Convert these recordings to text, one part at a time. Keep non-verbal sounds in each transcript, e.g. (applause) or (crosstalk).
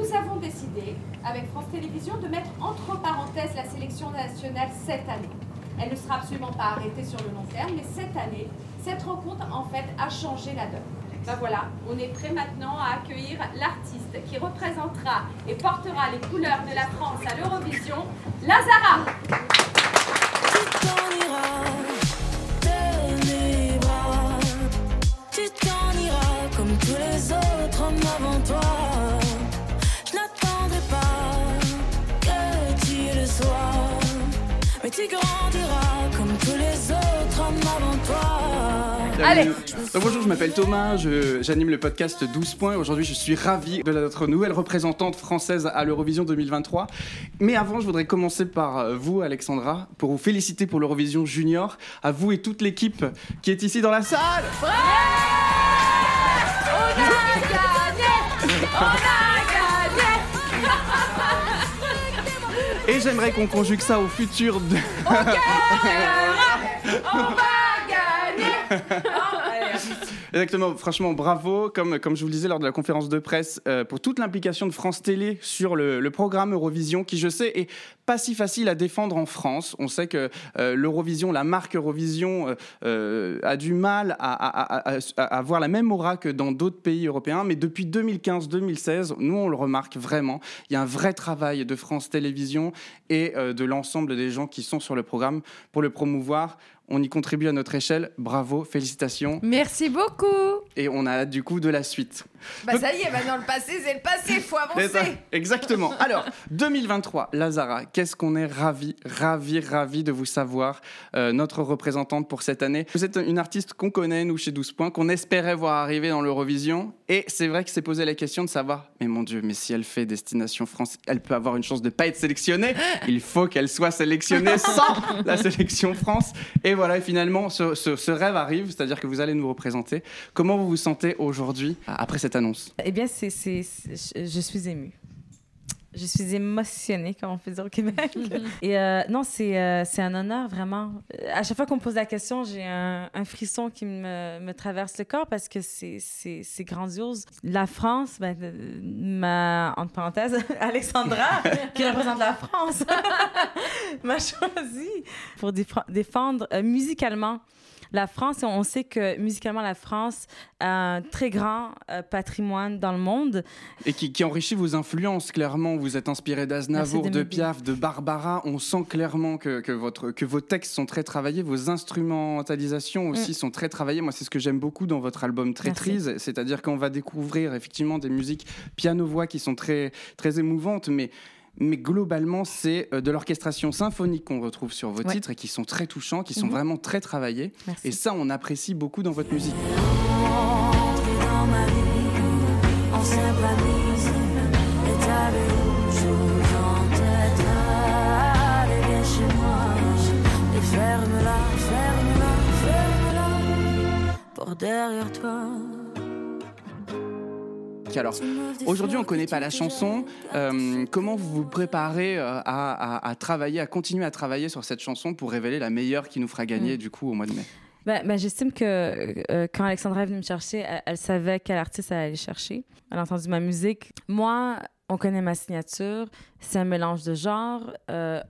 nous avons décidé, avec France Télévisions, de mettre entre parenthèses la sélection nationale cette année. Elle ne sera absolument pas arrêtée sur le long terme, mais cette année, cette rencontre, en fait, a changé la donne. Ben voilà, on est prêt maintenant à accueillir l'artiste qui représentera et portera les couleurs de la France à l'Eurovision, Lazara. Allez. Donc, bonjour, je m'appelle Thomas, j'anime le podcast 12 points. Aujourd'hui, je suis ravi de notre nouvelle représentante française à l'Eurovision 2023. Mais avant, je voudrais commencer par euh, vous, Alexandra, pour vous féliciter pour l'Eurovision Junior, à vous et toute l'équipe qui est ici dans la salle. Et j'aimerais qu'on conjugue ça au futur de... (laughs) Exactement, franchement, bravo. Comme, comme je vous le disais lors de la conférence de presse, euh, pour toute l'implication de France Télé sur le, programme Eurovision, qui je sais est pas si facile à défendre en France. On sait que euh, l'Eurovision, la marque Eurovision, euh, a du mal à, avoir la même aura que dans d'autres pays européens. Mais depuis 2015-2016, nous, on le remarque vraiment. Il y a un vrai travail de France Télévisions et de l'ensemble des gens qui sont sur le programme pour le promouvoir. On y contribue à notre échelle. Bravo, félicitations. Merci beaucoup. Et on a hâte, du coup de la suite. Bah ça y est, maintenant le passé, c'est le passé, faut avancer. Exactement. Alors, 2023, Lazara, qu'est-ce qu'on est ravi, ravi, ravi de vous savoir, euh, notre représentante pour cette année. Vous êtes une artiste qu'on connaît, nous, chez 12 points, qu'on espérait voir arriver dans l'Eurovision. Et c'est vrai que c'est posé la question de savoir, mais mon Dieu, mais si elle fait Destination France, elle peut avoir une chance de ne pas être sélectionnée. (gasps) Il faut qu'elle soit sélectionnée sans la sélection France. Et voilà, et finalement, ce, rêve arrive, c'est-à-dire que vous allez nous représenter. Comment vous vous sentez aujourd'hui, après cette annonce? Eh bien, c'est, je suis émue. Je suis émotionnée, comme on peut dire au Québec. (laughs) Et euh, non, c'est, euh, un honneur, vraiment. Euh, À chaque fois qu'on me pose la question, j'ai un, un frisson qui me, me traverse le corps parce que c'est, grandiose. La France, ben, euh, ma, entre parenthèses, (laughs) Alexandra, (laughs) qui représente la France, m'a choisi pour défendre musicalement la France. On sait que musicalement, la France a un très grand euh, patrimoine dans le monde. Et qui, qui enrichit vos influences, clairement. Vous êtes inspiré d'Aznavour, de. Piaf, de Barbara. On sent clairement que, que, votre, que vos textes sont très travaillés, vos instrumentalisations aussi sont très travaillées. Moi, c'est ce que j'aime beaucoup dans votre album Traîtrise. C'est-à-dire qu'on va découvrir effectivement des musiques piano-voix qui sont très, très émouvantes, mais. Mais globalement, c'est euh, de l'orchestration symphonique qu'on retrouve sur vos Ouais. titres et qui sont très touchants, qui sont Mhm. vraiment très travaillés. Merci. Et ça, on apprécie beaucoup dans votre musique. Entrer dans ma vie, on symbolise et t'avais chose en tête. Allez, viens chez moi et ferme-la, ferme-la, ferme-la pour derrière toi. Alors, Aujourd'hui, on ne connaît pas la chanson. Euh, comment vous vous préparez euh, à, à- à travailler, à continuer à travailler sur cette chanson pour révéler la meilleure qui nous fera gagner du coup au mois de mai? Ben, ben, J'estime que euh, quand Alexandra est venue me chercher, elle, elle savait quel artiste elle allait chercher. Elle a entendu ma musique. Moi, on connaît ma signature. C'est un mélange de genres. Euh,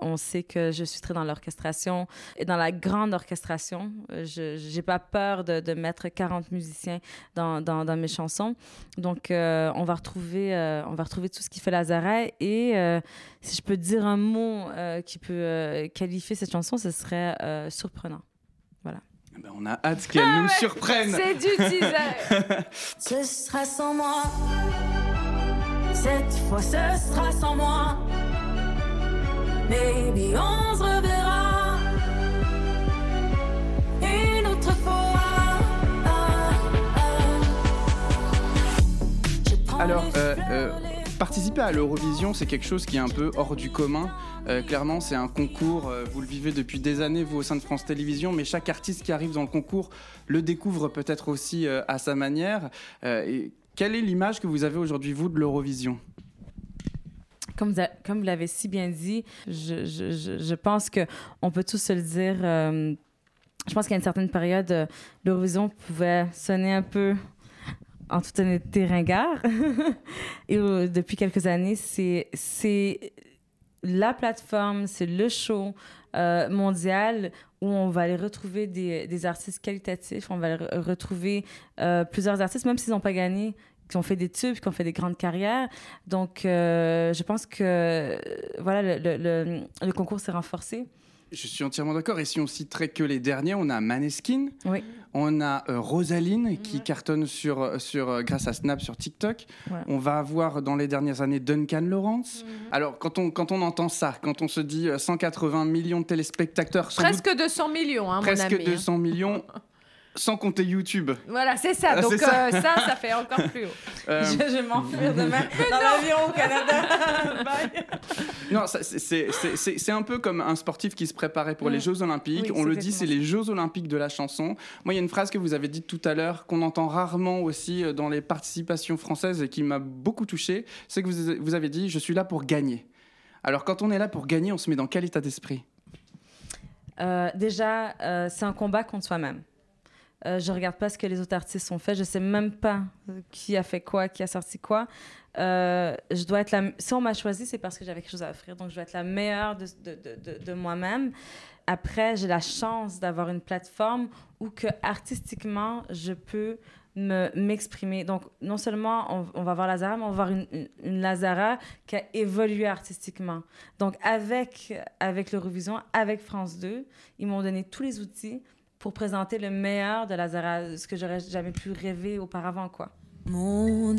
on, sait que je suis très dans l'orchestration et dans la grande orchestration. Je n'ai pas peur de, de mettre 40 musiciens dans, dans, dans mes chansons. Donc, euh, on, va retrouver, euh, on va retrouver tout ce qui fait Lazaret. Et euh, si je peux dire un mot euh, qui peut euh, qualifier cette chanson, ce serait euh, surprenant. Eh ben, On a hâte qu'elle nous surprenne. C'est du teaser. (laughs) Ce sera sans moi. Cette fois, ce sera sans moi. Baby, on se reverra. Une autre fois. Alors, euh, euh, Participer à l'Eurovision, c'est quelque chose qui est un peu hors du commun. Euh, clairement, c'est un concours, vous le vivez depuis des années, vous, au sein de France Télévisions, mais chaque artiste qui arrive dans le concours le découvre peut-être aussi à sa manière. Quelle est l'image que vous avez aujourd'hui, vous, de l'Eurovision? Comme vous, l'avez si bien dit, je, je, je, pense qu'on peut tous se le dire. euh, je pense qu'à une certaine période, euh, l'Eurovision pouvait sonner un peu en toute honnêteté, ringard. (laughs) Et euh, depuis quelques années, c'est la plateforme, c'est le show euh, mondial où on va aller retrouver des, des artistes qualitatifs, on va retrouver euh, plusieurs artistes, même s'ils n'ont pas gagné, qui ont fait des tubes, qui ont fait des grandes carrières. Donc, euh, je pense que euh, voilà, le- le- le concours s'est renforcé. Je suis entièrement d'accord. Et si on citerait que les derniers, on a Maneskin, Oui. on a euh, Rosaline qui cartonne sur, sur, euh, grâce à Snap sur TikTok. Ouais. On va avoir dans les dernières années Duncan Lawrence. Mhm. Alors, quand on, quand on entend ça, quand on se dit euh, 180 millions de téléspectateurs, doute Presque 200 millions, hein, mon presque ami. hein. 200 millions, (laughs) sans compter YouTube. Voilà, c'est ça. Ah, Donc c'est ça. euh, ça, ça fait encore (laughs) plus haut. Euh, Je, je vais m'enfuir demain dans l'avion au Canada. (laughs) Bye. Non, c'est- un peu comme un sportif qui se préparait pour les Mm. Jeux Olympiques. Oui, On le dit, c'est les Jeux Olympiques de la chanson. Moi, il y a une phrase que vous avez dite tout à l'heure, qu'on entend rarement aussi euh, dans les participations françaises et qui m'a beaucoup touché. C'est que vous, vous avez dit Je suis là pour gagner. Alors, quand on est là pour gagner, on se met dans quel état d'esprit? Euh, déjà, euh, c'est un combat contre soi-même. Euh, je regarde pas ce que les autres artistes ont fait. Je sais même pas euh, qui a fait quoi, qui a sorti quoi. Euh, je dois être. Si on m'a choisi, c'est parce que j'avais quelque chose à offrir. Donc, je dois être la meilleure de, de, de, de- moi-même. Après, j'ai la chance d'avoir une plateforme où que artistiquement, je peux me m'exprimer. Donc, non seulement on, va voir Lazara, mais on va voir une Lazara qui a évolué artistiquement. Donc, avec, avec l'Eurovision, avec France 2, ils m'ont donné tous les outils pour présenter le meilleur de Lazara, ce que j'aurais jamais pu rêver auparavant, quoi. Oh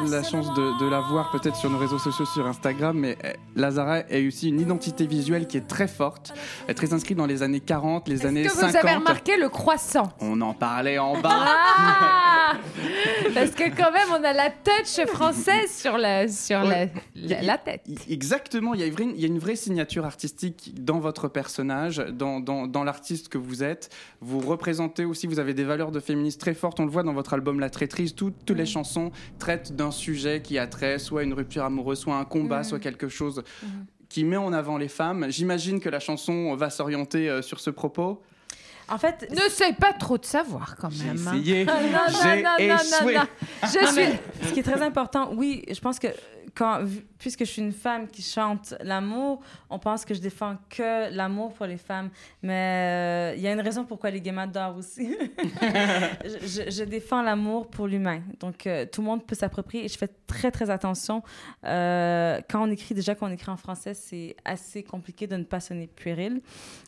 pas la chance de, de la voir peut-être sur nos réseaux sociaux, sur Instagram, mais euh, Lazara a aussi une identité visuelle qui est très forte. Très inscrite dans les années 40, les années que 50. vous avez remarqué le croissant? On en parlait en bas. Ah (laughs) Parce que quand même, on a la touch française sur la, sur la, Ouais. la, la tête. Exactement, il y, a une vraie, il y a une vraie signature artistique dans votre personnage, dans, dans, dans l'artiste que vous êtes. Vous représentez aussi, vous avez des valeurs de féministes très fortes. On le voit dans votre album La Traîtrise. Toutes les chansons traitent d'un sujet qui a trait, soit une rupture amoureuse, soit un combat, soit quelque chose qui met en avant les femmes. J'imagine que la chanson va s'orienter euh, sur ce propos. En fait, N'essaye pas trop de savoir quand J'ai même. hein. essayé, Non, non, j'ai non, non, non, non. Je suis. ce qui est très important, oui, je pense que quand, puisque je suis une femme qui chante l'amour, on pense que je défends que l'amour pour les femmes. Mais euh, il y a une raison pourquoi les gamins dorment aussi. (laughs) je, je- je défends l'amour pour l'humain. Donc, euh, tout le monde peut s'approprier. Et je fais très, très attention. Euh, quand on écrit, déjà, quand on écrit en français, c'est assez compliqué de ne pas sonner puéril.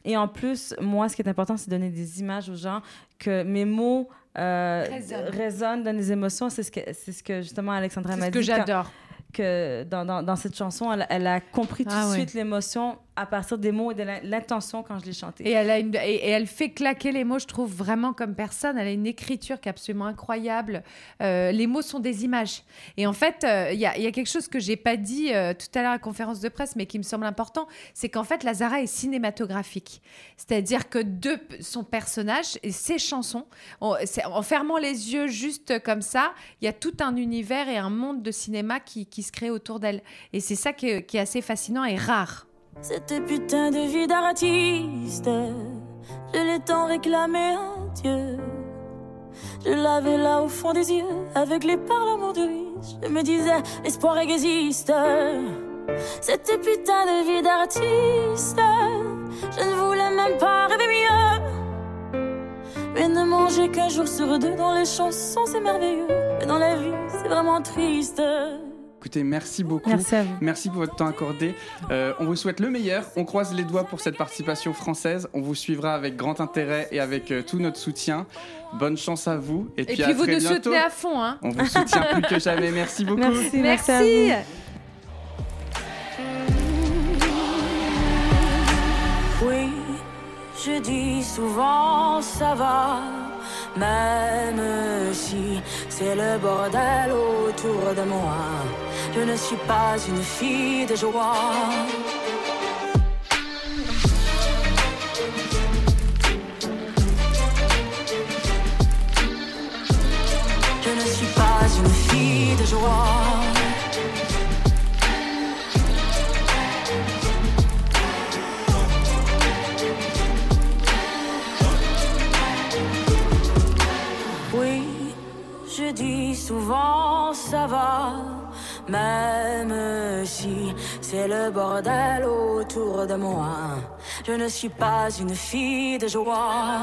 Et en plus, moi, ce qui est important, c'est de donner des images aux gens, que mes mots euh, Résonnent. résonnent, donnent des émotions. C'est ce que, c'est ce que justement Alexandra C'est m'a ce dit. que quand- j'adore. Que dans, dans, dans cette chanson, elle, elle a compris tout Ah de ouais. suite l'émotion à partir des mots et de l'intention quand je l'ai chanté. Et elle, fait claquer les mots, je trouve, vraiment comme personne. Elle a une écriture qui est absolument incroyable. Euh, les mots sont des images. Et en fait, euh, il y, a, quelque chose que j'ai pas dit euh, tout à l'heure à la conférence de presse, mais qui me semble important, c'est qu'en fait, Lazara est cinématographique. C'est-à-dire que son personnage et ses chansons, en fermant les yeux juste comme ça, il y a tout un univers et un monde de cinéma qui, se crée autour d'elle. Et c'est ça qui est assez fascinant et rare. Cette putain de vie d'artiste, je l'ai tant réclamé à Dieu. Je l'avais là au fond des yeux, avec les parlements de. Je me disais, l'espoir existe. Cette putain de vie d'artiste, je ne voulais même pas rêver mieux. Mais ne manger qu'un jour sur deux dans les chansons, c'est merveilleux. Mais dans la vie, c'est vraiment triste. Écoutez, merci beaucoup. Merci à vous. Merci pour votre temps accordé. Euh, on vous souhaite le meilleur. On croise les doigts pour cette participation française. On vous suivra avec grand intérêt et avec euh, tout notre soutien. Bonne chance à vous. Et, Et puis, puis, à vous très nous bientôt. soutenez à fond. Hein. On vous soutient plus que jamais. Merci beaucoup. Merci, merci, à je dis souvent ça va, Même si c'est le bordel autour de moi, je ne suis pas une fille de joie. Je ne suis pas une fille de joie. Souvent ça va, même si c'est le bordel autour de moi. Je ne suis pas une fille de joie.